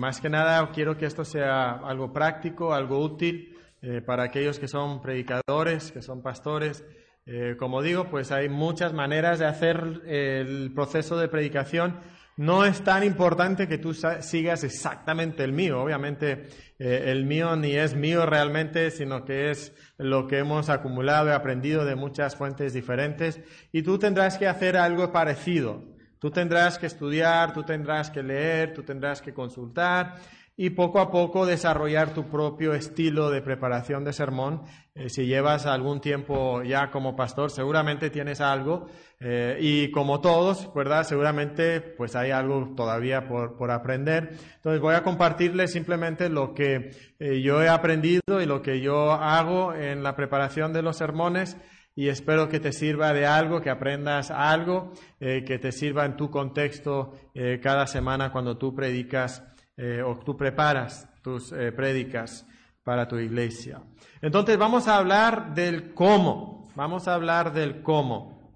más que nada quiero que esto sea algo práctico, algo útil eh, para aquellos que son predicadores, que son pastores. Eh, como digo, pues hay muchas maneras de hacer el proceso de predicación. No es tan importante que tú sigas exactamente el mío. Obviamente eh, el mío ni es mío realmente, sino que es lo que hemos acumulado y aprendido de muchas fuentes diferentes. Y tú tendrás que hacer algo parecido. Tú tendrás que estudiar, tú tendrás que leer, tú tendrás que consultar y poco a poco desarrollar tu propio estilo de preparación de sermón. Eh, si llevas algún tiempo ya como pastor, seguramente tienes algo eh, y como todos, ¿verdad? Seguramente pues hay algo todavía por, aprender. Entonces voy a compartirles simplemente lo que eh, yo he aprendido y lo que yo hago en la preparación de los sermones y espero que te sirva de algo, que aprendas algo, que te sirva en tu contexto cada semana cuando tú predicas eh, o tú preparas tus eh, prédicas para tu iglesia. Entonces vamos a hablar del cómo, vamos a hablar del cómo,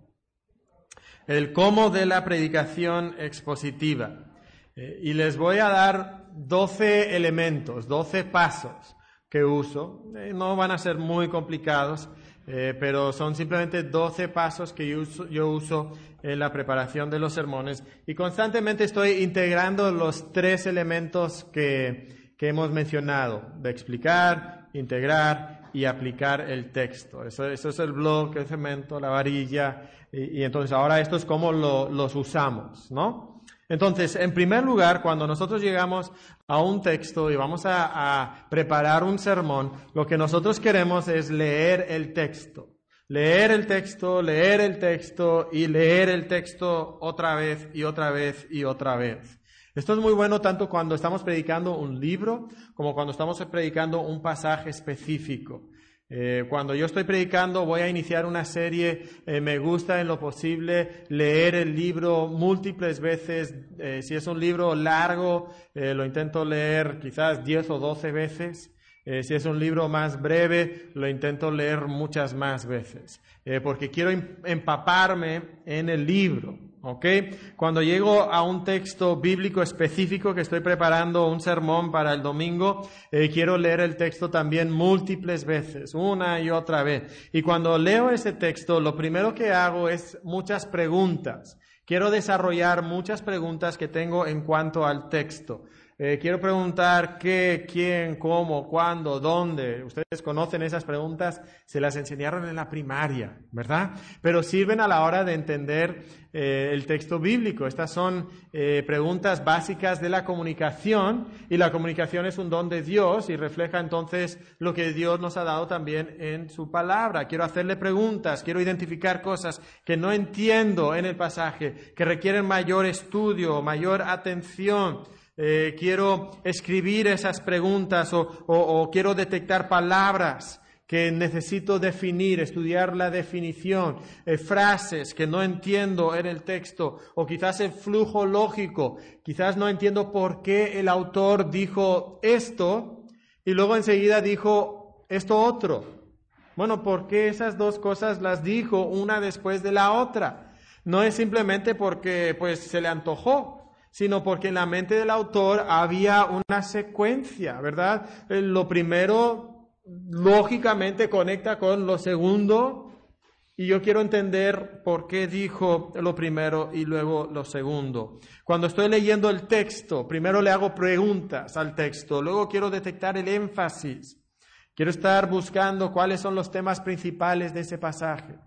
el cómo de la predicación expositiva. Eh, y les voy a dar 12 elementos, 12 pasos que uso. no van a ser muy complicados, eh, pero son simplemente 12 pasos que yo uso, en la preparación de los sermones y constantemente estoy integrando los tres elementos que, que hemos mencionado, de explicar, integrar y aplicar el texto. Eso, es el blog, el cemento, la varilla y, entonces ahora esto es cómo lo, los usamos, ¿no? Entonces, en primer lugar, cuando nosotros llegamos a un texto y vamos a, preparar un sermón, lo que nosotros queremos es leer el texto. Leer el texto, leer el texto y leer el texto otra vez y otra vez y otra vez. Esto es muy bueno tanto cuando estamos predicando un libro como cuando estamos predicando un pasaje específico. Eh, cuando yo estoy predicando voy a iniciar una serie, eh, me gusta en lo posible leer el libro múltiples veces, eh, si es un libro largo, lo intento leer quizás 10 o 12 veces, si es un libro más breve, lo intento leer muchas más veces, porque quiero em-, empaparme en el libro. ¿Ok? Cuando llego a un texto bíblico específico que estoy preparando un sermón para el domingo, eh, quiero leer el texto también múltiples veces, una y otra vez. Y cuando leo ese texto, lo primero que hago es muchas preguntas. Quiero desarrollar muchas preguntas que tengo en cuanto al texto. Eh, quiero preguntar qué, quién, cómo, cuándo, dónde. Ustedes conocen esas preguntas, se las enseñaron en la primaria, ¿verdad? Pero sirven a la hora de entender eh, el texto bíblico. Estas son eh, preguntas básicas de la comunicación y la comunicación es un don de Dios y refleja entonces lo que Dios nos ha dado también en su palabra. Quiero hacerle preguntas, quiero identificar cosas que no entiendo en el pasaje, que requieren mayor estudio, mayor atención. Eh, quiero escribir esas preguntas o, quiero detectar palabras que necesito definir, estudiar la definición, eh, frases que no entiendo en el texto, o quizás el flujo lógico, quizás no entiendo por qué el autor dijo esto y luego enseguida dijo esto otro. Bueno, ¿por qué esas dos cosas las dijo una después de la otra? No es simplemente porque pues se le antojó, sino porque en la mente del autor había una secuencia, ¿verdad? Eh, lo primero, lógicamente, conecta con lo segundo, y yo quiero entender por qué dijo lo primero y luego lo segundo. Cuando estoy leyendo el texto, primero le hago preguntas al texto, luego quiero detectar el énfasis. Quiero estar buscando cuáles son los temas principales de ese pasaje.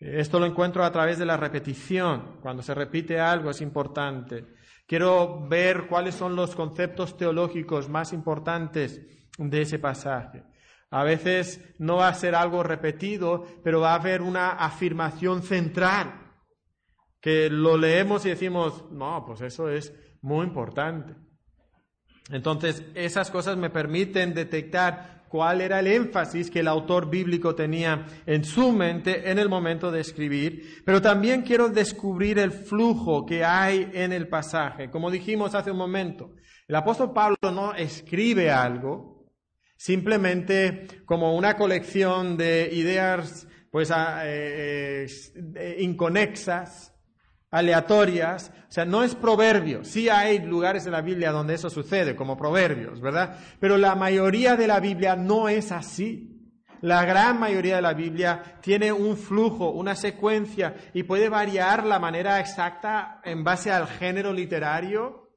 Esto lo encuentro a través de la repetición. Cuando se repite algo es importante. Quiero ver cuáles son los conceptos teológicos más importantes de ese pasaje. A veces no va a ser algo repetido, pero va a haber una afirmación central que lo leemos y decimos, no, pues eso es muy importante. Entonces, esas cosas me permiten detectar cuál era el énfasis que el autor bíblico tenía en su mente en el momento de escribir, pero también quiero descubrir el flujo que hay en el pasaje. Como dijimos hace un momento, el apóstol Pablo no escribe algo simplemente como una colección de ideas pues ah, eh, eh, inconexas, aleatorias, o sea, no es proverbio. Sí hay lugares en la Biblia donde eso sucede, como proverbios, ¿verdad? Pero la mayoría de la Biblia no es así. La gran mayoría de la Biblia tiene un flujo, una secuencia y puede variar la manera exacta en base al género literario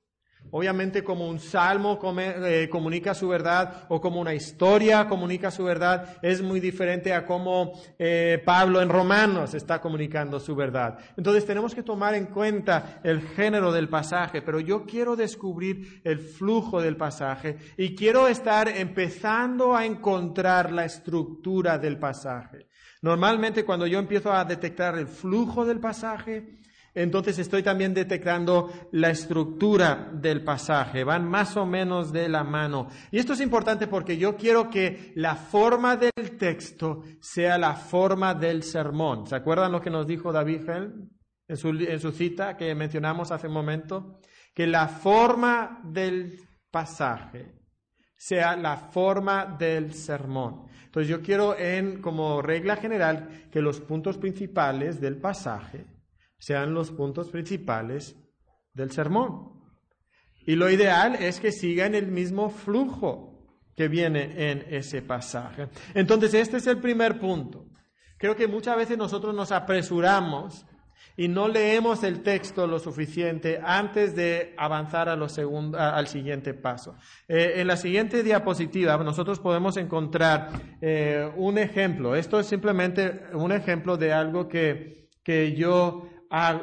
Obviamente como un salmo eh, comunica su verdad o como una historia comunica su verdad, es muy diferente a cómo eh, Pablo en Romanos está comunicando su verdad. Entonces tenemos que tomar en cuenta el género del pasaje, pero yo quiero descubrir el flujo del pasaje y quiero estar empezando a encontrar la estructura del pasaje. Normalmente cuando yo empiezo a detectar el flujo del pasaje, entonces estoy también detectando la estructura del pasaje, van más o menos de la mano. Y esto es importante porque yo quiero que la forma del texto sea la forma del sermón. ¿Se acuerdan lo que nos dijo David Helm en su, en su cita que mencionamos hace un momento? Que la forma del pasaje sea la forma del sermón. Entonces yo quiero en como regla general que los puntos principales del pasaje sean los puntos principales del sermón. Y lo ideal es que sigan el mismo flujo que viene en ese pasaje. Entonces, este es el primer punto. Creo que muchas veces nosotros nos apresuramos y no leemos el texto lo suficiente antes de avanzar al siguiente paso. Eh, en la siguiente diapositiva nosotros podemos encontrar eh, un ejemplo. Esto es simplemente un ejemplo de algo que, que yo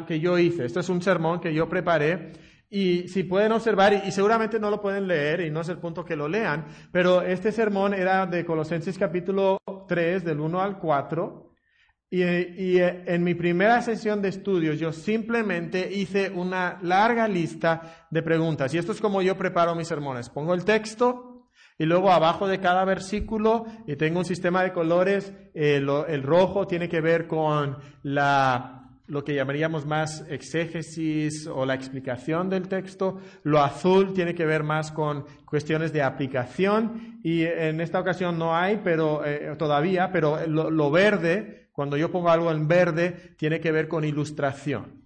que yo hice. Esto es un sermón que yo preparé. Y si pueden observar, y seguramente no lo pueden leer, y no es el punto que lo lean, pero este sermón era de Colosenses capítulo 3, del 1 al 4. Y, y, en mi primera sesión de estudios yo simplemente hice una larga lista de preguntas. Y esto es como yo preparo mis sermones. Pongo el texto y luego abajo de cada versículo y tengo un sistema de colores. el rojo tiene que ver con la lo que llamaríamos más exégesis o la explicación del texto. Lo azul tiene que ver más con cuestiones de aplicación y en esta ocasión no hay, pero eh, todavía, pero lo verde, cuando yo pongo algo en verde, tiene que ver con ilustración.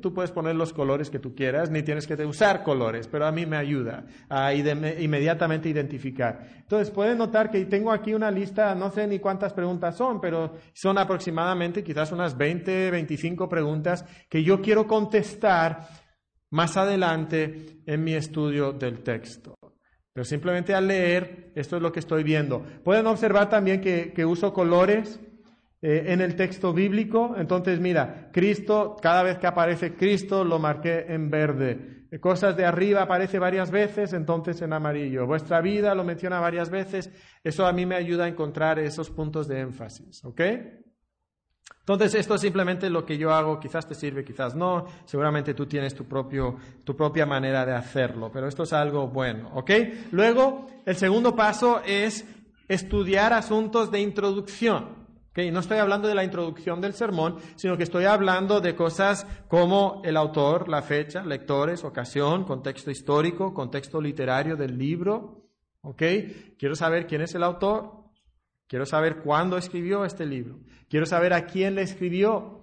Tú puedes poner los colores que tú quieras, ni tienes que usar colores, pero a mí me ayuda a inmediatamente identificar. Entonces, pueden notar que tengo aquí una lista, no sé ni cuántas preguntas son, pero son aproximadamente quizás unas 20, 25 preguntas que yo quiero contestar más adelante en mi estudio del texto. Pero simplemente al leer, esto es lo que estoy viendo. Pueden observar también que uso colores eh, en el texto bíblico. Entonces, mira, Cristo, cada vez que aparece Cristo, lo marqué en verde. Eh, cosas de arriba aparece varias veces, entonces en amarillo. Vuestra vida lo menciona varias veces. Eso a mí me ayuda a encontrar esos puntos de énfasis. ¿Ok? Entonces, esto es simplemente lo que yo hago, quizás te sirve, quizás no, seguramente tú tienes tu, propio, tu propia manera de hacerlo, pero esto es algo bueno, ¿ok? Luego, el segundo paso es estudiar asuntos de introducción. No estoy hablando de la introducción del sermón, sino que estoy hablando de cosas como el autor, la fecha, lectores, ocasión, contexto histórico, contexto literario del libro. Quiero saber quién es el autor, quiero saber cuándo escribió este libro, quiero saber a quién le escribió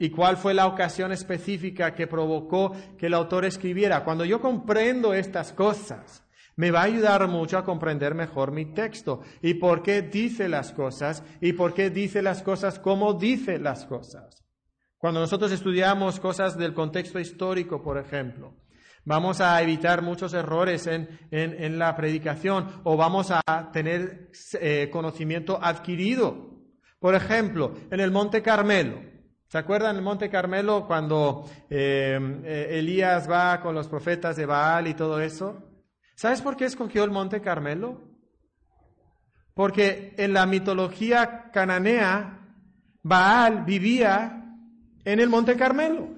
y cuál fue la ocasión específica que provocó que el autor escribiera. Cuando yo comprendo estas cosas, me va a ayudar mucho a comprender mejor mi texto y por qué dice las cosas y por qué dice las cosas como dice las cosas. Cuando nosotros estudiamos cosas del contexto histórico, por ejemplo, vamos a evitar muchos errores en, la predicación o vamos a tener eh, conocimiento adquirido. Por ejemplo, en el Monte Carmelo. ¿Se acuerdan el Monte Carmelo cuando eh, eh, Elías va con los profetas de Baal y todo eso? ¿Sabes por qué escogió el Monte Carmelo? Porque en la mitología cananea, Baal vivía en el Monte Carmelo.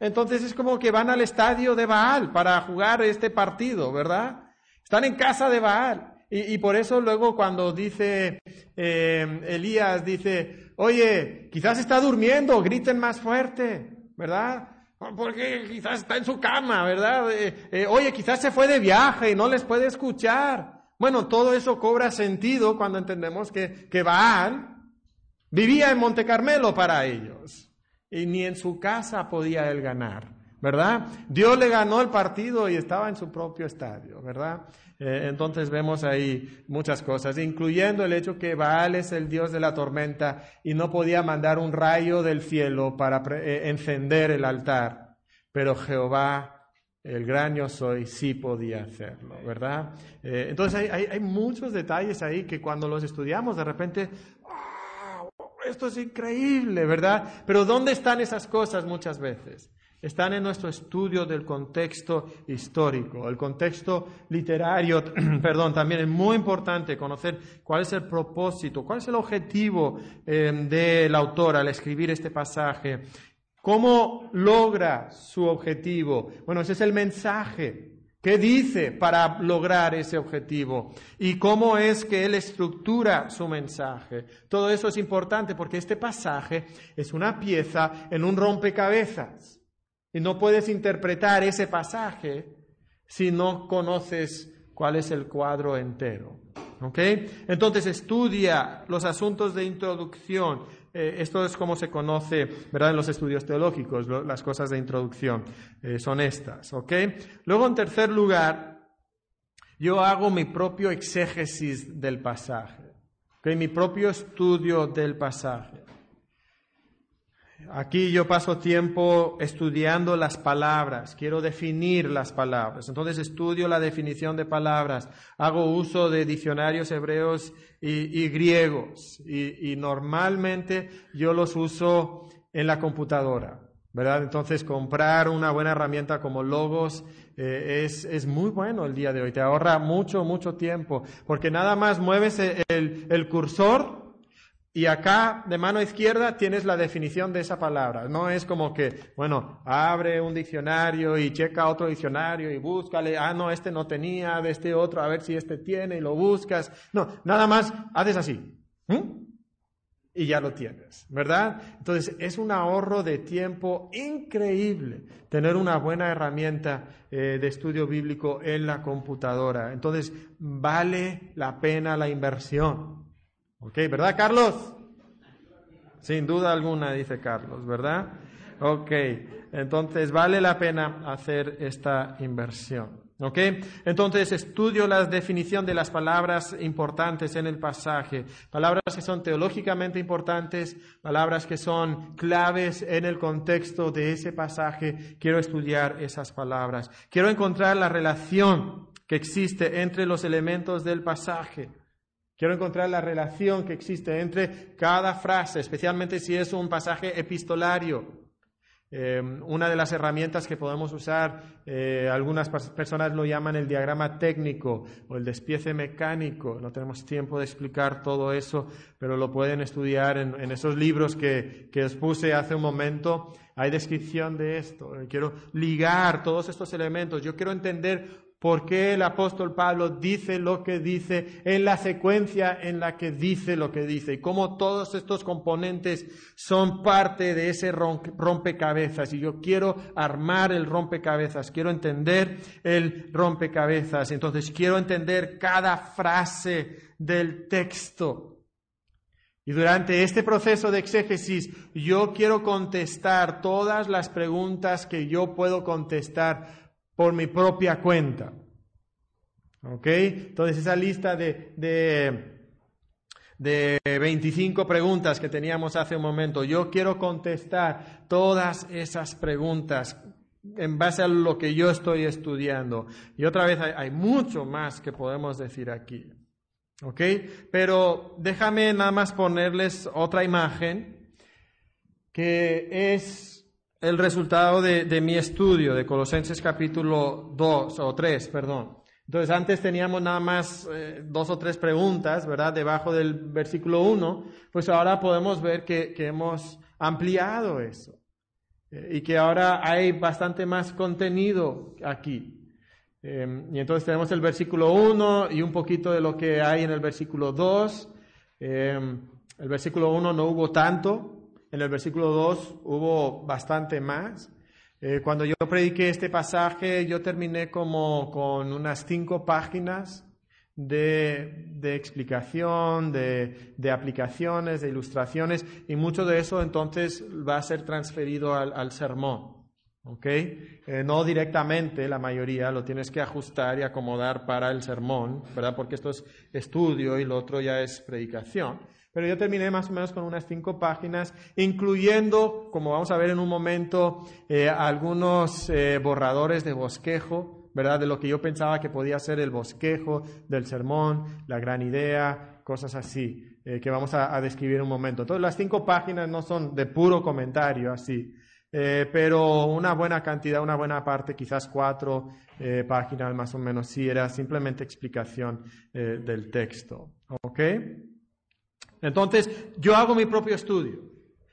Entonces es como que van al estadio de Baal para jugar este partido, ¿verdad? Están en casa de Baal. Y, por eso luego cuando dice eh, Elías, dice, oye, quizás está durmiendo, griten más fuerte, ¿verdad? Porque quizás está en su cama, ¿verdad? Eh, eh, oye, quizás se fue de viaje y no les puede escuchar. Bueno, todo eso cobra sentido cuando entendemos que, que Baal vivía en Monte Carmelo para ellos. y ni en su casa podía él ganar. ¿verdad? Dios le ganó el partido y estaba en su propio estadio, ¿verdad? Eh, entonces vemos ahí muchas cosas, incluyendo el hecho que Baal es el dios de la tormenta y no podía mandar un rayo del cielo para eh, encender el altar, pero Jehová el gran yo soy, sí podía hacerlo, ¿verdad? Eh, entonces hay, hay, muchos detalles ahí que cuando los estudiamos de repente, esto es increíble, ¿verdad? Pero ¿dónde están esas cosas muchas veces? Están en nuestro estudio del contexto histórico. El contexto literario, perdón, también es muy importante conocer cuál es el propósito, cuál es el objetivo eh, del autor al escribir este pasaje. ¿Cómo logra su objetivo? Bueno, ese es el mensaje. ¿Qué dice para lograr ese objetivo? ¿Y cómo es que él estructura su mensaje? Todo eso es importante porque este pasaje es una pieza en un rompecabezas. Y no puedes interpretar ese pasaje si no conoces cuál es el cuadro entero. ¿Ok? Entonces estudia los asuntos de introducción. Eh, esto es como se conoce, ¿verdad? En los estudios teológicos, las cosas de introducción eh, son estas. ¿Ok? Luego, en tercer lugar, yo hago mi propio exégesis del pasaje. ¿Ok? Mi propio estudio del pasaje. Aquí yo paso tiempo estudiando las palabras, quiero definir las palabras. Entonces estudio la definición de palabras, hago uso de diccionarios hebreos y, griegos. Y, normalmente yo los uso en la computadora, ¿verdad? Entonces comprar una buena herramienta como Logos eh, es, muy bueno el día de hoy, te ahorra mucho, mucho tiempo, porque nada más mueves el, el cursor y acá, de mano izquierda, tienes la definición de esa palabra. No es como que, bueno, abre un diccionario y checa otro diccionario y búscale, ah, no, este no tenía, de este otro, a ver si este tiene y lo buscas. No, nada más haces así. Y ya lo tienes, ¿verdad? Entonces, es un ahorro de tiempo increíble tener una buena herramienta eh, de estudio bíblico en la computadora. Entonces, vale la pena la inversión. Ok, ¿verdad, Carlos? Sin duda alguna, dice Carlos, ¿verdad? Ok, entonces vale la pena hacer esta inversión. ¿Ok? Entonces estudio la definición de las palabras importantes en el pasaje, palabras que son teológicamente importantes, palabras que son claves en el contexto de ese pasaje. Quiero estudiar esas palabras. Quiero encontrar la relación que existe entre los elementos del pasaje. Quiero encontrar la relación que existe entre cada frase, especialmente si es un pasaje epistolario. Eh, una de las herramientas que podemos usar, eh, algunas personas lo llaman el diagrama técnico o el despiece mecánico. No tenemos tiempo de explicar todo eso, pero lo pueden estudiar en, esos libros que, que os hace un momento. Hay descripción de esto. Quiero ligar todos estos elementos. Yo quiero entender por qué el apóstol Pablo dice lo que dice en la secuencia en la que dice lo que dice y cómo todos estos componentes son parte de ese rompecabezas. Y yo quiero armar el rompecabezas, quiero entender el rompecabezas, entonces quiero entender cada frase del texto. Y durante este proceso de exégesis, yo quiero contestar todas las preguntas que yo puedo contestar por mi propia cuenta. ¿Ok? Entonces esa lista de, de, de 25 preguntas que teníamos hace un momento, yo quiero contestar todas esas preguntas en base a lo que yo estoy estudiando. Y otra vez hay, hay mucho más que podemos decir aquí. ¿Ok? Pero déjame nada más ponerles otra imagen que es el resultado de, mi estudio de Colosenses capítulo 2 o 3, perdón. Entonces antes teníamos nada más eh, dos o tres preguntas, ¿verdad? Debajo del versículo 1, pues ahora podemos ver que, hemos ampliado eso eh, y que ahora hay bastante más contenido aquí. Em, y entonces tenemos el versículo 1 y un poquito de lo que hay en el versículo 2. Em, el versículo 1 no hubo tanto, en el versículo 2 hubo bastante más. Eh, cuando yo prediqué este pasaje, yo terminé como con unas cinco páginas de, explicación, de, aplicaciones, de ilustraciones, y mucho de eso entonces va a ser transferido al, sermón. ¿Ok? Eh, no directamente, la mayoría lo tienes que ajustar y acomodar para el sermón, ¿verdad? Porque esto es estudio y lo otro ya es predicación. Pero yo terminé más o menos con unas cinco páginas, incluyendo, como vamos a ver en un momento, eh, algunos eh, borradores de bosquejo, ¿verdad? De lo que yo pensaba que podía ser el bosquejo del sermón, la gran idea, cosas así, que vamos a, describir en un momento. Entonces, las cinco páginas no son de puro comentario así, pero una buena cantidad, una buena parte, quizás cuatro páginas más o menos, sí era simplemente explicación del texto. ¿Ok? Entonces, yo hago mi propio estudio.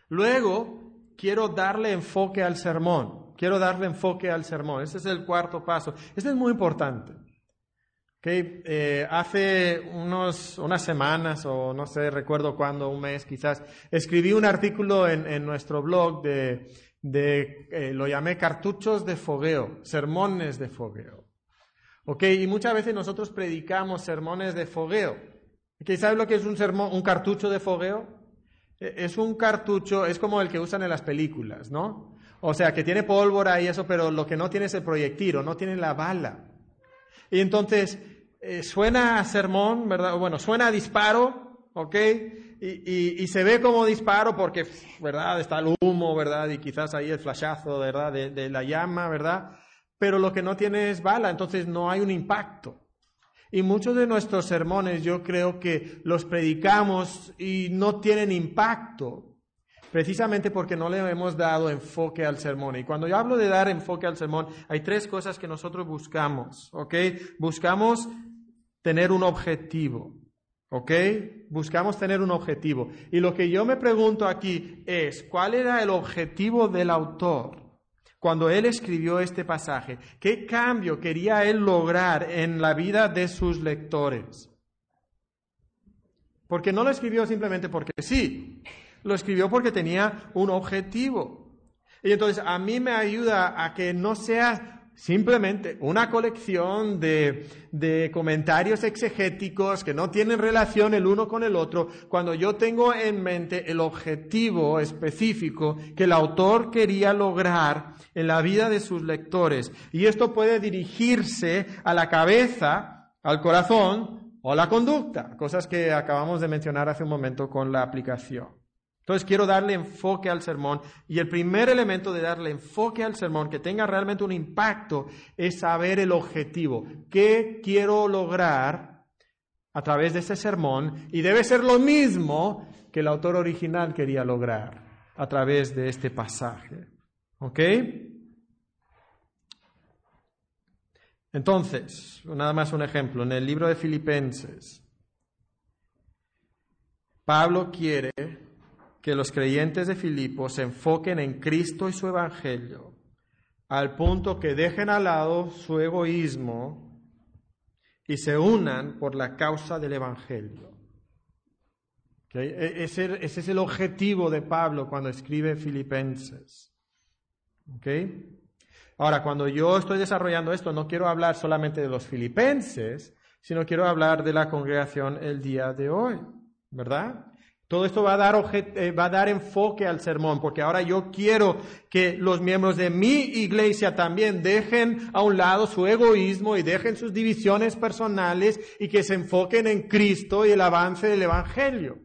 Luego, quiero darle enfoque al sermón. Quiero darle enfoque al sermón. Ese es el cuarto paso. Este es muy importante. Eh, hace unos, unas semanas, o no sé, recuerdo cuándo, un mes quizás, escribí un artículo en, nuestro blog de, eh, lo llamé cartuchos de fogueo, sermones de fogueo. Y muchas veces nosotros predicamos sermones de fogueo. ¿Sabes lo que es un, un cartucho de fogueo? E, es un cartucho, es como el que usan en las películas, ¿no? O sea, que tiene pólvora y eso, pero lo que no tiene es el proyectil o no tiene la bala. Y entonces, eh, suena a sermón, ¿verdad? Bueno, suena a disparo, ¿ok? Y, se ve como disparo porque, ¿verdad? Está el humo, ¿verdad? Y quizás ahí el flashazo, ¿verdad? de la llama, ¿verdad? Pero lo que no tiene es bala, entonces no hay un impacto. Y muchos de nuestros sermones yo creo que los predicamos y no tienen impacto, precisamente porque no le hemos dado enfoque al sermón. Y cuando yo hablo de dar enfoque al sermón, hay tres cosas que nosotros buscamos, ¿ok? Buscamos tener un objetivo, ¿ok? Buscamos tener un objetivo. Y lo que yo me pregunto aquí es, ¿cuál era el objetivo del autor? cuando él escribió este pasaje? ¿Qué cambio quería él lograr en la vida de sus lectores? Porque no lo escribió simplemente porque sí, lo escribió porque tenía un objetivo. Y entonces a mí me ayuda a que no sea simplemente una colección de, comentarios exegéticos que no tienen relación el uno con el otro, cuando yo tengo en mente el objetivo específico que el autor quería lograr en la vida de sus lectores. Y esto puede dirigirse a la cabeza, al corazón o a la conducta, cosas que acabamos de mencionar hace un momento con la aplicación. Entonces quiero darle enfoque al sermón y el primer elemento de darle enfoque al sermón que tenga realmente un impacto es saber el objetivo. ¿Qué quiero lograr a través de este sermón? Y debe ser lo mismo que el autor original quería lograr a través de este pasaje. ¿Ok? Entonces, nada más un ejemplo. En el libro de Filipenses, Pablo quiere que los creyentes de Filipo se enfoquen en Cristo y su Evangelio, al punto que dejen al lado su egoísmo y se unan por la causa del Evangelio. E-, ese, es el objetivo de Pablo cuando escribe Filipenses. Ahora, cuando yo estoy desarrollando esto, no quiero hablar solamente de los filipenses, sino quiero hablar de la congregación el día de hoy, ¿verdad? Todo esto va a, dar eh, va a dar enfoque al sermón, porque ahora yo quiero que los miembros de mi iglesia también dejen a un lado su egoísmo y dejen sus divisiones personales y que se enfoquen en Cristo y el avance del Evangelio.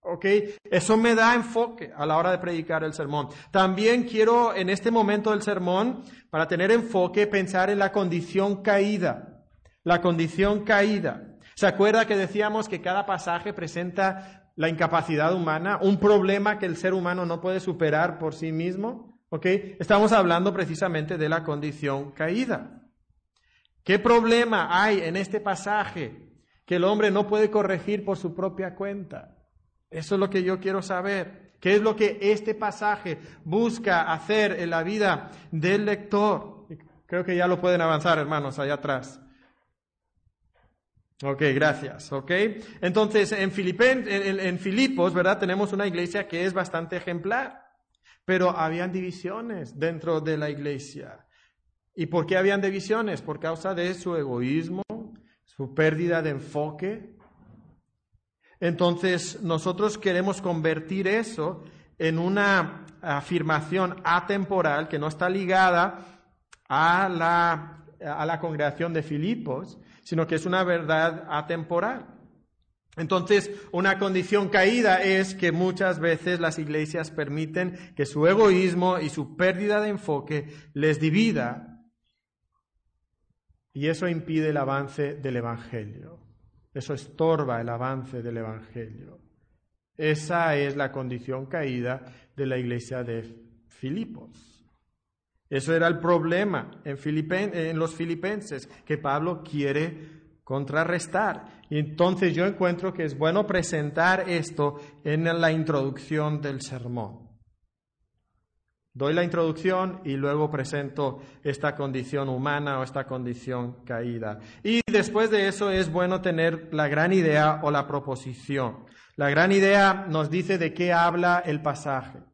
¿Ok? Eso me da enfoque a la hora de predicar el sermón. También quiero en este momento del sermón, para tener enfoque, pensar en la condición caída. La condición caída. ¿Se acuerda que decíamos que cada pasaje presenta la incapacidad humana, un problema que el ser humano no puede superar por sí mismo. ¿Ok? Estamos hablando precisamente de la condición caída. ¿Qué problema hay en este pasaje que el hombre no puede corregir por su propia cuenta? Eso es lo que yo quiero saber. ¿Qué es lo que este pasaje busca hacer en la vida del lector? Creo que ya lo pueden avanzar, hermanos, allá atrás. Ok, gracias. Ok, entonces en, Filipos, ¿verdad? Tenemos una iglesia que es bastante ejemplar, pero habían divisiones dentro de la iglesia. ¿Y por qué habían divisiones? Por causa de su egoísmo, su pérdida de enfoque. Entonces nosotros queremos convertir eso en una afirmación atemporal que no está ligada a la, a la congregación de Filipos, sino que es una verdad atemporal. Entonces, una condición caída es que muchas veces las iglesias permiten que su egoísmo y su pérdida de enfoque les divida y eso impide el avance del Evangelio. Eso estorba el avance del Evangelio. Esa es la condición caída de la iglesia de Filipos. Eso era el problema en, en los filipenses que Pablo quiere contrarrestar. Y entonces yo encuentro que es bueno presentar esto en la introducción del sermón. Doy la introducción y luego presento esta condición humana o esta condición caída. Y después de eso es bueno tener la gran idea o la proposición. La gran idea nos dice de qué habla el pasaje.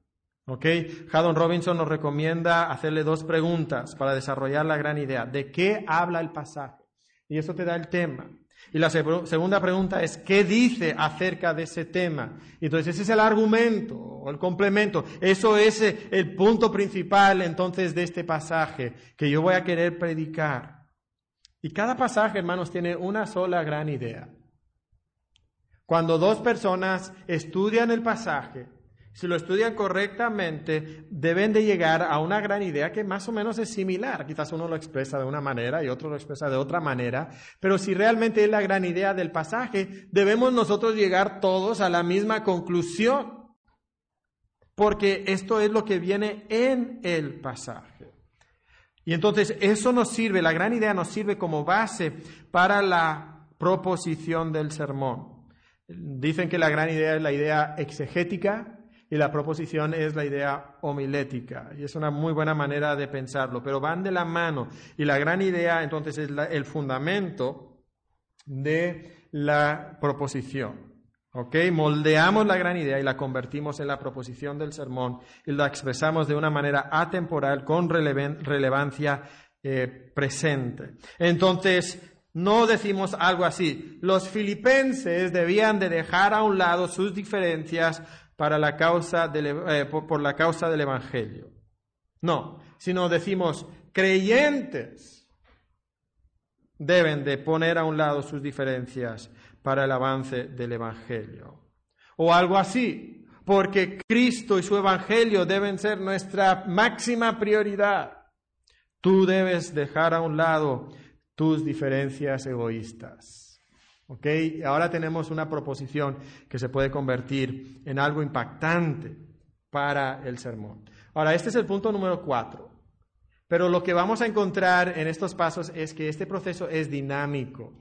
¿Ok? Haddon Robinson nos recomienda hacerle dos preguntas para desarrollar la gran idea. ¿De qué habla el pasaje? Y eso te da el tema. Y la segunda pregunta es, ¿qué dice acerca de ese tema? Y entonces ese es el argumento o el complemento. Eso es eh, el punto principal entonces de este pasaje que yo voy a querer predicar. Y cada pasaje, hermanos, tiene una sola gran idea. Cuando dos personas estudian el pasaje, si lo estudian correctamente, deben de llegar a una gran idea que más o menos es similar. Quizás uno lo expresa de una manera y otro lo expresa de otra manera, pero si realmente es la gran idea del pasaje, debemos nosotros llegar todos a la misma conclusión, porque esto es lo que viene en el pasaje. Y entonces eso nos sirve, la gran idea nos sirve como base para la proposición del sermón. Dicen que la gran idea es la idea exegética, y la proposición es la idea homilética. Y es una muy buena manera de pensarlo, pero van de la mano. Y la gran idea entonces es el fundamento de la proposición. ¿Ok? Moldeamos la gran idea y la convertimos en la proposición del sermón y la expresamos de una manera atemporal con relevancia eh, presente. Entonces, no decimos algo así. Los filipenses debían de dejar a un lado sus diferencias para la causa eh, por, la causa del Evangelio. No, sino decimos creyentes deben de poner a un lado sus diferencias para el avance del Evangelio. O algo así, porque Cristo y su Evangelio deben ser nuestra máxima prioridad. Tú debes dejar a un lado tus diferencias egoístas. ¿Ok? Ahora tenemos una proposición que se puede convertir en algo impactante para el sermón. Ahora, este es el punto número cuatro. Pero lo que vamos a encontrar en estos pasos es que este proceso es dinámico.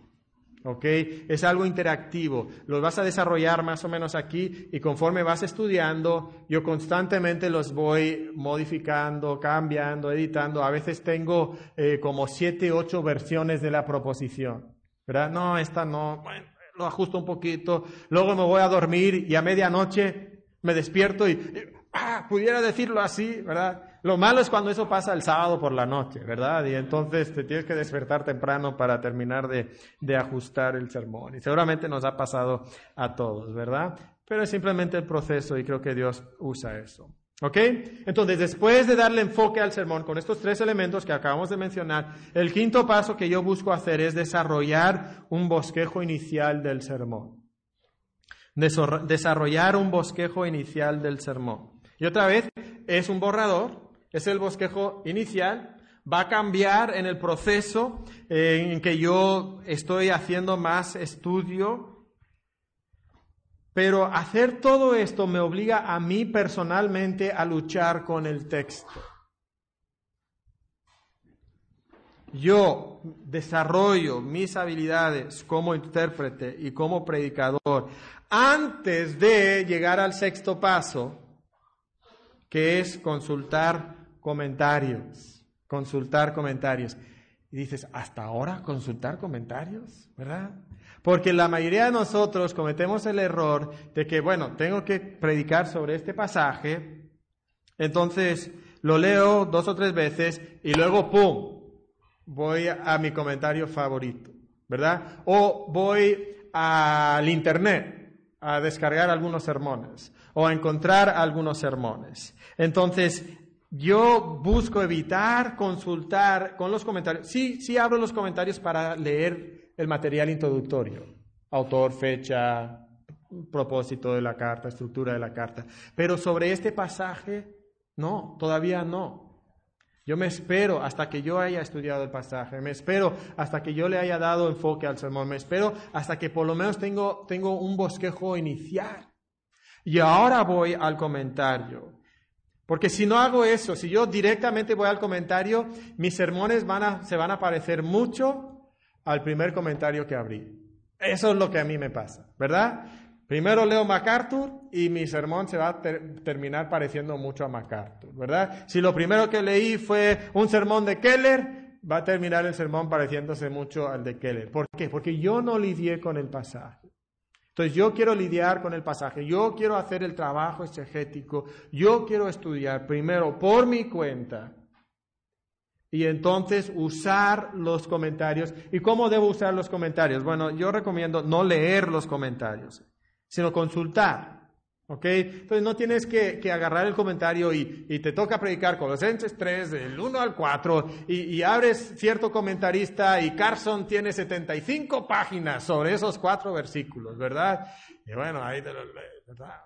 ¿Ok? Es algo interactivo. Lo vas a desarrollar más o menos aquí y conforme vas estudiando, yo constantemente los voy modificando, cambiando, editando. A veces tengo eh, como siete, ocho versiones de la proposición. ¿Verdad? No, esta no, lo ajusto un poquito, luego me voy a dormir y a medianoche me despierto y, ah, pudiera decirlo así, ¿verdad? Lo malo es cuando eso pasa el sábado por la noche, ¿verdad? Y entonces te tienes que despertar temprano para terminar de, de ajustar el sermón. Y seguramente nos ha pasado a todos, ¿verdad? Pero es simplemente el proceso y creo que Dios usa eso. ¿Ok? Entonces, después de darle enfoque al sermón con estos tres elementos que acabamos de mencionar, el quinto paso que yo busco hacer es desarrollar un bosquejo inicial del sermón. Desarrollar un bosquejo inicial del sermón. Y otra vez, es un borrador, es el bosquejo inicial, va a cambiar en el proceso en que yo estoy haciendo más estudio pero hacer todo esto me obliga a mí personalmente a luchar con el texto. Yo desarrollo mis habilidades como intérprete y como predicador antes de llegar al sexto paso, que es consultar comentarios. Consultar comentarios. Y dices, ¿hasta ahora consultar comentarios? ¿Verdad? Porque la mayoría de nosotros cometemos el error de que, bueno, tengo que predicar sobre este pasaje, entonces lo leo dos o tres veces y luego, ¡pum!, voy a mi comentario favorito. ¿verdad? O voy al Internet a descargar algunos sermones o a encontrar algunos sermones. Entonces, yo busco evitar consultar con los comentarios. Sí, sí abro los comentarios para leer el material introductorio, autor, fecha, propósito de la carta, estructura de la carta. Pero sobre este pasaje, no, todavía no. Yo me espero hasta que yo haya estudiado el pasaje, me espero hasta que yo le haya dado enfoque al sermón, me espero hasta que por lo menos tengo, tengo un bosquejo inicial. Y ahora voy al comentario. Porque si no hago eso, si yo directamente voy al comentario, mis sermones van a, se van a parecer mucho al primer comentario que abrí. Eso es lo que a mí me pasa, ¿verdad? Primero leo MacArthur y mi sermón se va a terminar pareciendo mucho a MacArthur, ¿verdad? Si lo primero que leí fue un sermón de Keller, va a terminar el sermón pareciéndose mucho al de Keller. ¿Por qué? Porque yo no lidié con el pasaje. Entonces yo quiero lidiar con el pasaje, yo quiero hacer el trabajo exegético, yo quiero estudiar primero por mi cuenta y entonces usar los comentarios. ¿Y cómo debo usar los comentarios? Bueno, yo recomiendo no leer los comentarios sino consultar. ¿Ok? Entonces no tienes que, agarrar el comentario y, te toca predicar Colosenses 3, del 1 al 4, y, abres cierto comentarista y Carson tiene 75 páginas sobre esos cuatro versículos, ¿verdad? Y bueno, ahí ¿verdad?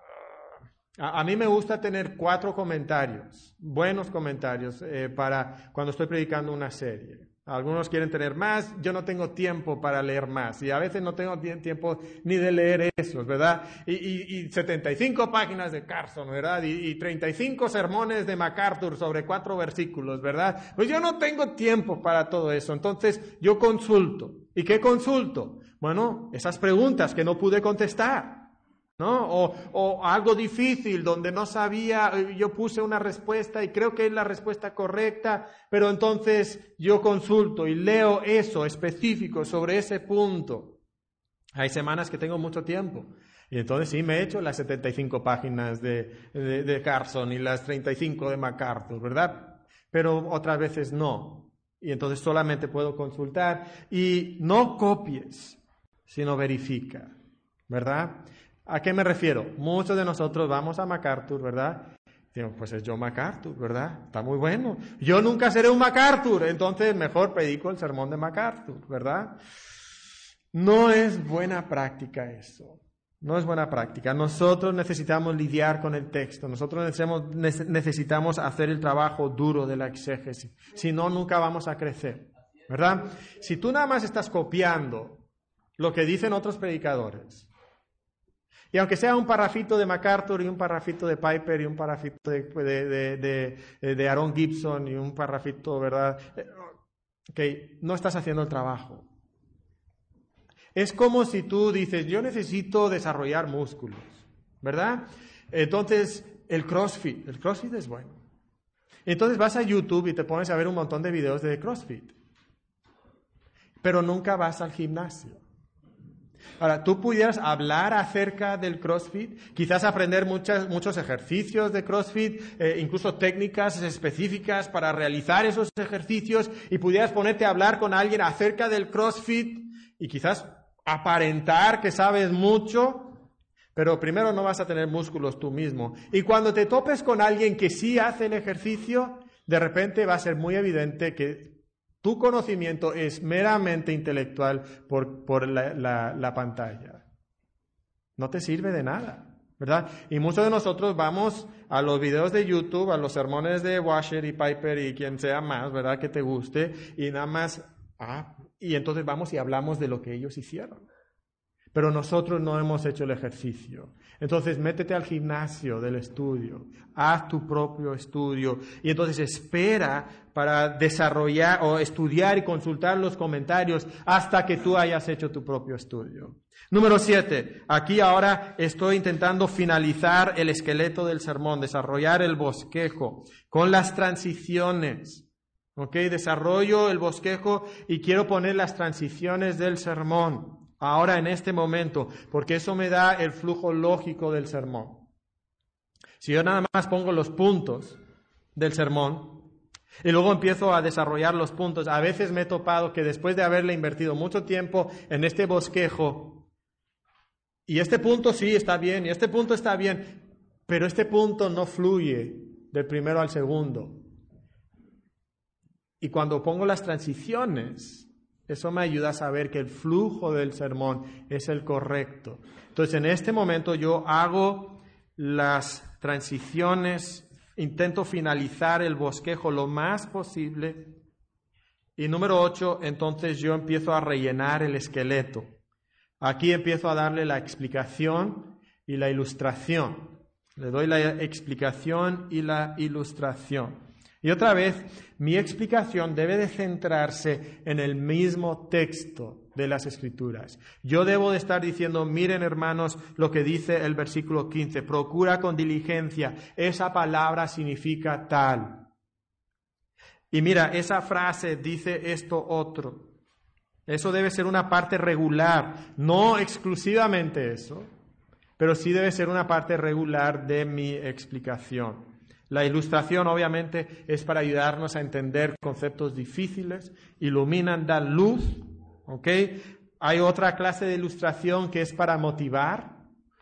A, mí me gusta tener cuatro comentarios, buenos comentarios, eh, para cuando estoy predicando una serie. Algunos quieren tener más, yo no tengo tiempo para leer más y a veces no tengo tiempo ni de leer esos, ¿verdad? Y, y, 75 páginas de Carson, ¿verdad? Y, y 35 sermones de MacArthur sobre cuatro versículos, ¿verdad? Pues yo no tengo tiempo para todo eso, entonces yo consulto. ¿Y qué consulto? Bueno, esas preguntas que no pude contestar. O, algo difícil donde no sabía, eh, yo puse una respuesta y creo que es la respuesta correcta, pero entonces yo consulto y leo eso específico sobre ese punto. Hay semanas que tengo mucho tiempo. Y entonces sí me he hecho las 75 páginas de, de Carson y las 35 de MacArthur, ¿verdad? Pero otras veces no. Y entonces solamente puedo consultar. Y no copies, sino verifica, ¿verdad? ¿A qué me refiero? Muchos de nosotros vamos a MacArthur, ¿verdad? Pues es John MacArthur, ¿verdad? Está muy bueno. Yo nunca seré un MacArthur, entonces mejor predico el sermón de MacArthur, ¿verdad? No es buena práctica eso. No es buena práctica. Nosotros necesitamos lidiar con el texto. Nosotros necesitamos hacer el trabajo duro de la exégesis. Si no, nunca vamos a crecer. ¿Verdad? Si tú nada más estás copiando lo que dicen otros predicadores, y aunque sea un parrafito de MacArthur y un parrafito de Piper y un parrafito de, de, de, Aaron Gibson y un parrafito, ¿verdad? Ok, no estás haciendo el trabajo. Es como si tú dices, yo necesito desarrollar músculos, ¿verdad? Entonces, el CrossFit, el CrossFit es bueno. Entonces vas a YouTube y te pones a ver un montón de videos de CrossFit, pero nunca vas al gimnasio. Ahora, tú pudieras hablar acerca del CrossFit, quizás aprender muchos ejercicios de CrossFit, eh, incluso técnicas específicas para realizar esos ejercicios, y pudieras ponerte a hablar con alguien acerca del CrossFit y quizás aparentar que sabes mucho, pero primero no vas a tener músculos tú mismo. Y cuando te topes con alguien que sí hace el ejercicio, de repente va a ser muy evidente que tu conocimiento es meramente intelectual por, la, pantalla. No te sirve de nada, ¿verdad? Y muchos de nosotros vamos a los videos de YouTube, a los sermones de Washer y Piper y quien sea más, ¿verdad? Que te guste, y nada más, ah, y entonces vamos y hablamos de lo que ellos hicieron pero nosotros no hemos hecho el ejercicio. Entonces, métete al gimnasio del estudio, haz tu propio estudio y entonces espera para desarrollar o estudiar y consultar los comentarios hasta que tú hayas hecho tu propio estudio. Número siete, aquí ahora estoy intentando finalizar el esqueleto del sermón, desarrollar el bosquejo con las transiciones. ¿Ok? Desarrollo el bosquejo y quiero poner las transiciones del sermón ahora en este momento, porque eso me da el flujo lógico del sermón. Si yo nada más pongo los puntos del sermón, Y luego empiezo a desarrollar los puntos. A veces me he topado que después de haberle invertido mucho tiempo en este bosquejo, y este punto sí está bien, y este punto está bien, pero este punto no fluye del primero al segundo. Y cuando pongo las transiciones, eso me ayuda a saber que el flujo del sermón es el correcto. Entonces, en este momento yo hago las transiciones, intento finalizar el bosquejo lo más posible. Y número ocho, entonces yo empiezo a rellenar el esqueleto. Aquí empiezo a darle la explicación y la ilustración. Le doy la explicación y la ilustración. Y otra vez, mi explicación debe de centrarse en el mismo texto de las escrituras. Yo debo de estar diciendo, miren hermanos lo que dice el versículo 15, procura con diligencia, esa palabra significa tal. Y mira, esa frase dice esto otro. Eso debe ser una parte regular, no exclusivamente eso, pero sí debe ser una parte regular de mi explicación. La ilustración obviamente es para ayudarnos a entender conceptos difíciles, iluminan, dan luz, ¿ok? Hay otra clase de ilustración que es para motivar,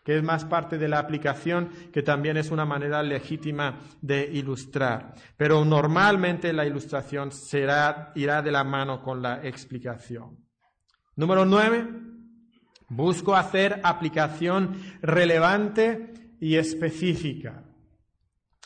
que es más parte de la aplicación, que también es una manera legítima de ilustrar. Pero normalmente la ilustración será, irá de la mano con la explicación. Número nueve, busco hacer aplicación relevante y específica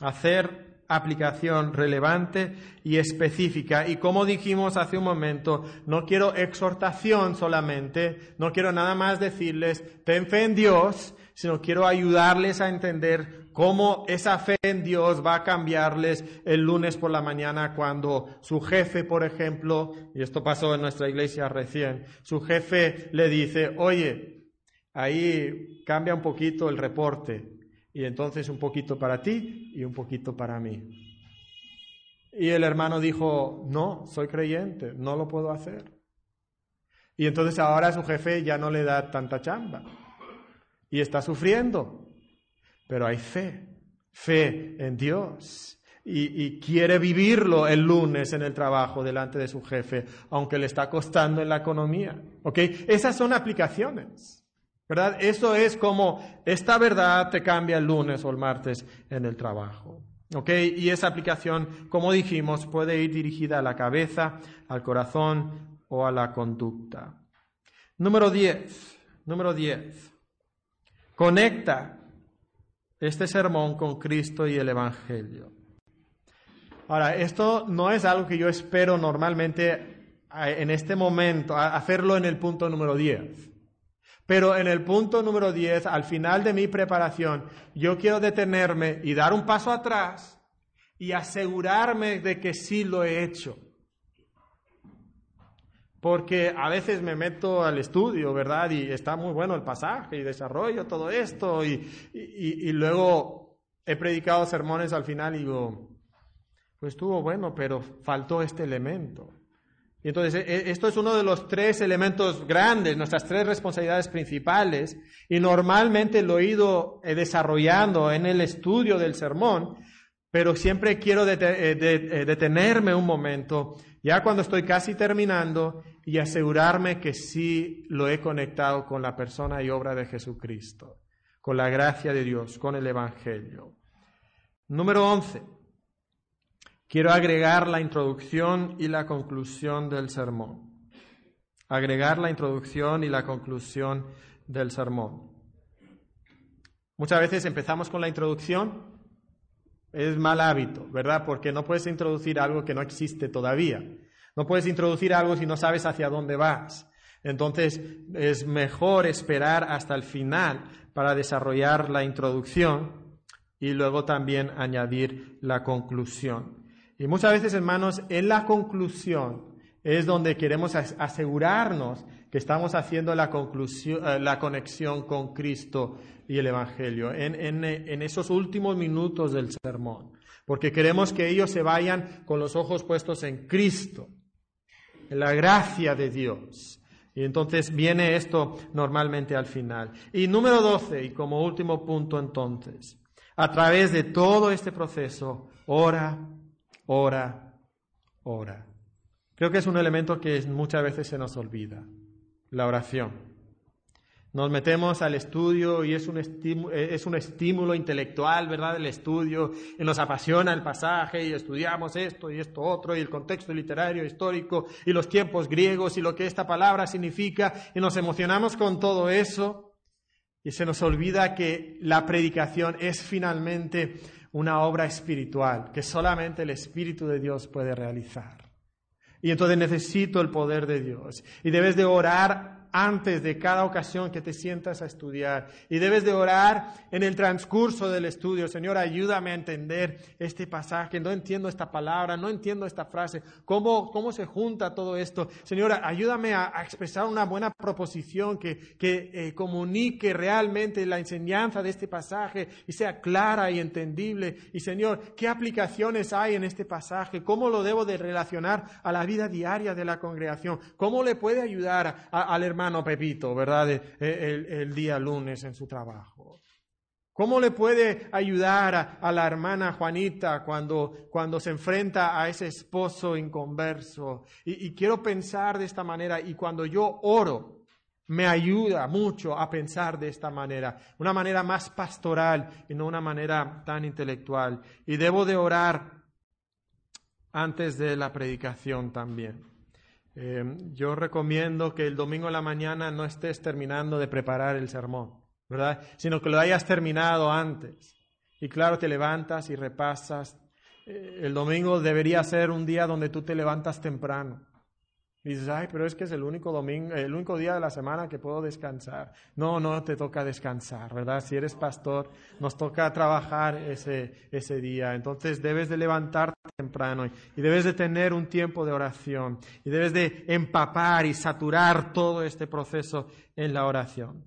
hacer aplicación relevante y específica. Y como dijimos hace un momento, no quiero exhortación solamente, no quiero nada más decirles, ten fe en Dios, sino quiero ayudarles a entender cómo esa fe en Dios va a cambiarles el lunes por la mañana cuando su jefe, por ejemplo, y esto pasó en nuestra iglesia recién, su jefe le dice, oye, ahí cambia un poquito el reporte, y entonces un poquito para ti y un poquito para mí. Y el hermano dijo, no, soy creyente, no lo puedo hacer. Y entonces ahora su jefe ya no le da tanta chamba y está sufriendo. Pero hay fe, fe en Dios. Y, quiere vivirlo el lunes en el trabajo delante de su jefe, aunque le está costando en la economía. ¿Ok? Esas son aplicaciones. ¿Verdad? Eso es como esta verdad te cambia el lunes o el martes en el trabajo. ¿Ok? Y esa aplicación, como dijimos, puede ir dirigida a la cabeza, al corazón o a la conducta. Número 10. Número 10. Conecta este sermón con Cristo y el Evangelio. Ahora, esto no es algo que yo espero normalmente eh, en este momento, hacerlo en el punto número 10. Pero en el punto número 10, al final de mi preparación, yo quiero detenerme y dar un paso atrás y asegurarme de que sí lo he hecho. Porque a veces me meto al estudio, ¿verdad? Y está muy bueno el pasaje y desarrollo todo esto y, y, luego he predicado sermones al final y digo, pues estuvo bueno, pero faltó este elemento. Entonces, e, e, esto es uno de los tres elementos grandes, nuestras tres responsabilidades principales, y normalmente lo he ido eh, desarrollando en el estudio del sermón, pero siempre quiero eh, eh, detenerme un momento, ya cuando estoy casi terminando, y asegurarme que sí lo he conectado con la persona y obra de Jesucristo, con la gracia de Dios, con el Evangelio. Número 11. Quiero agregar la introducción y la conclusión del sermón. Agregar la introducción y la conclusión del sermón. Muchas veces empezamos con la introducción. Es mal hábito, ¿verdad? Porque no puedes introducir algo que no existe todavía. No puedes introducir algo si no sabes hacia dónde vas. Entonces es mejor esperar hasta el final para desarrollar la introducción y luego también añadir la conclusión. Y muchas veces, hermanos, en la conclusión es donde queremos asegurarnos que estamos haciendo la, conclusión, eh, la conexión con Cristo y el Evangelio, en, en esos últimos minutos del sermón, porque queremos que ellos se vayan con los ojos puestos en Cristo, en la gracia de Dios. Y entonces viene esto normalmente al final. Y número 12, y como último punto entonces, a través de todo este proceso, ora ora ora. Creo que es un elemento que muchas veces se nos olvida, la oración. Nos metemos al estudio y es un, estímulo, eh, es un estímulo intelectual, ¿verdad? El estudio, y nos apasiona el pasaje y estudiamos esto y esto otro y el contexto literario, histórico y los tiempos griegos y lo que esta palabra significa y nos emocionamos con todo eso y se nos olvida que la predicación es finalmente una obra espiritual que solamente el Espíritu de Dios puede realizar. Y entonces necesito el poder de Dios. Y debes de orar antes de cada ocasión que te sientas a estudiar. Y debes de orar en el transcurso del estudio. Señor, ayúdame a entender este pasaje. No entiendo esta palabra, no entiendo esta frase. ¿Cómo, cómo se junta todo esto? Señor, ayúdame a, expresar una buena proposición que, que eh, comunique realmente la enseñanza de este pasaje y sea clara y entendible. Y Señor, ¿qué aplicaciones hay en este pasaje? ¿Cómo lo debo de relacionar a la vida diaria de la congregación? ¿Cómo le puede ayudar al hermano? Pepito, ¿verdad? El, día lunes en su trabajo. ¿Cómo le puede ayudar a, la hermana Juanita cuando, cuando, se enfrenta a ese esposo inconverso? Y, y quiero pensar de esta manera y cuando yo oro, me ayuda mucho a pensar de esta manera, una manera más pastoral y no una manera tan intelectual. Y debo de orar antes de la predicación también. Em, yo recomiendo que el domingo en la mañana no estés terminando de preparar el sermón, ¿verdad? Sino que lo hayas terminado antes. Y claro, te levantas y repasas. Eh, el domingo debería ser un día donde tú te levantas temprano. Dices, ay, pero es que es el único domingo, el único día de la semana que puedo descansar. No, no te toca descansar, ¿verdad? Si eres pastor, nos toca trabajar ese, ese día. Entonces debes de levantarte temprano y debes de tener un tiempo de oración y debes de empapar y saturar todo este proceso en la oración.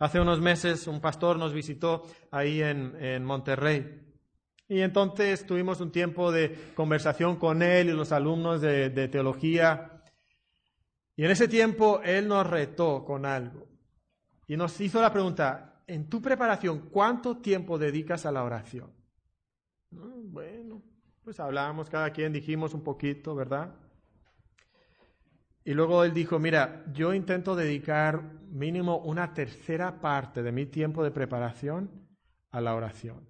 Hace unos meses un pastor nos visitó ahí en, en Monterrey. Y entonces tuvimos un tiempo de conversación con él y los alumnos de, de teología y en ese tiempo Él nos retó con algo y nos hizo la pregunta, en tu preparación, ¿cuánto tiempo dedicas a la oración? Bueno, pues hablábamos cada quien, dijimos un poquito, ¿verdad? Y luego Él dijo, mira, yo intento dedicar mínimo una tercera parte de mi tiempo de preparación a la oración.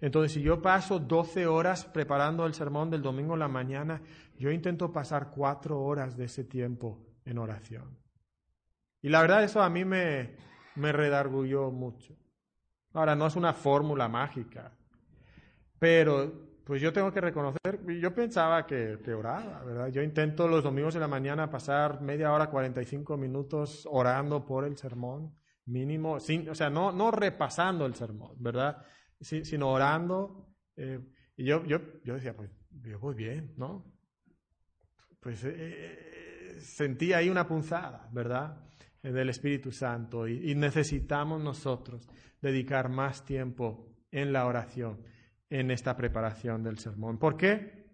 Entonces, si yo paso 12 horas preparando el sermón del domingo en la mañana, yo intento pasar cuatro horas de ese tiempo en oración. Y la verdad eso a mí me, me redargulló mucho. Ahora, no es una fórmula mágica, pero pues yo tengo que reconocer, yo pensaba que, que, oraba, ¿verdad? Yo intento los domingos de la mañana pasar media hora, 45 minutos orando por el sermón, mínimo, sin, o sea, no, no repasando el sermón, ¿verdad? sino orando. Eh, y yo, yo, yo decía, pues yo voy bien, ¿no? Pues eh, eh, sentí ahí una punzada, ¿verdad? Del Espíritu Santo y, necesitamos nosotros dedicar más tiempo en la oración, en esta preparación del sermón. ¿Por qué?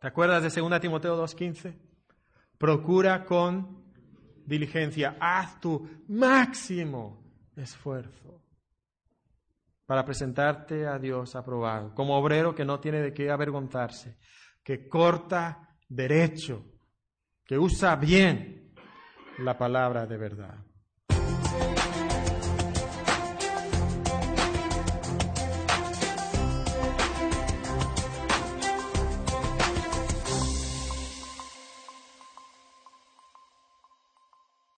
¿Te acuerdas de 2 Timoteo 2.15? Procura con diligencia, haz tu máximo esfuerzo para presentarte a Dios aprobado, como obrero que no tiene de qué avergonzarse, que corta derecho, que usa bien la palabra de verdad.